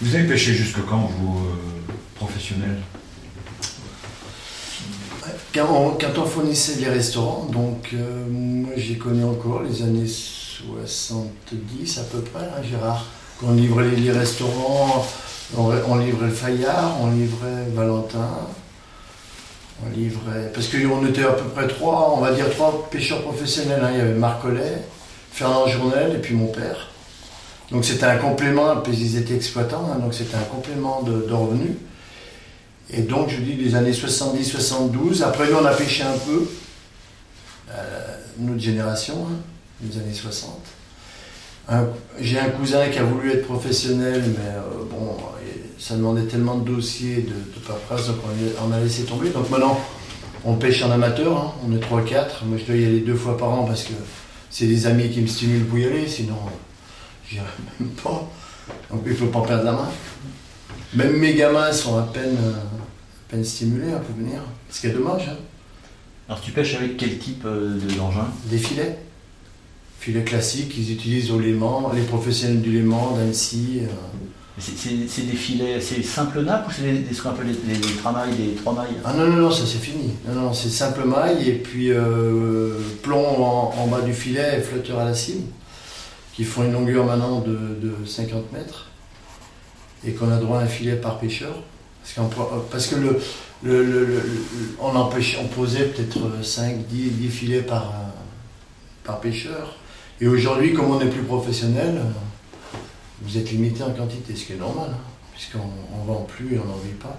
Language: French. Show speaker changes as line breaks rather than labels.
Vous avez pêché jusque quand, vous, euh, professionnels
Quand on, fournissait les restaurants, donc euh, moi j'ai connu encore les années 70 à peu près, hein, Gérard. Quand on livrait les, restaurants, on, livrait le Fayard, on livrait Valentin, on livrait. Parce qu'on était à peu près trois, on va dire trois pêcheurs professionnels. hein. Il y avait Marc Collet, Fernand Journel et puis mon père. Donc c'était un complément, ils étaient exploitants, hein, donc c'était un complément de, revenus. Et donc je dis des années 70-72. Après nous on a pêché un peu, euh, notre génération, hein, les années 60. Un- J'ai un cousin qui a voulu être professionnel, mais euh, bon, ça demandait tellement de dossiers, de, de donc on a laissé tomber. Donc maintenant, on pêche en amateur, hein, on est 3-4. Moi je dois y aller deux fois par an parce que c'est des amis qui me stimulent pour y aller, sinon j'irai même pas. Donc il ne faut pas perdre la main. Même mes gamins sont à peine, euh, à peine stimulés à venir. Ce qui est dommage, hein.
Alors tu pêches avec quel type euh, de- d'engin?
Des filets. Filets classiques qu'ils utilisent au Léman, les professionnels du Léman, d'Annecy. euh.
C'est des filets, c'est simple nappe ou c'est des, des- ce qu'on appelle les, les, les tramailles, des trois mailles?
Ah non, non, non, ça c'est fini. Non, non, c'est simple maille et puis euh, plomb en, en bas du filet et flotteur à la cime, qui font une longueur maintenant de, de 50 mètres et qu'on a droit à un filet par pêcheur. Parce, qu'en- euh, parce que le, le- le- on, en pêche- on posait peut-être 5, 10, 10 filets par, euh, par pêcheur. Et aujourd'hui, comme on est plus professionnel, euh, vous êtes limité en quantité, ce qui est normal, hein, puisqu'on ne vend plus et on n'en vit pas.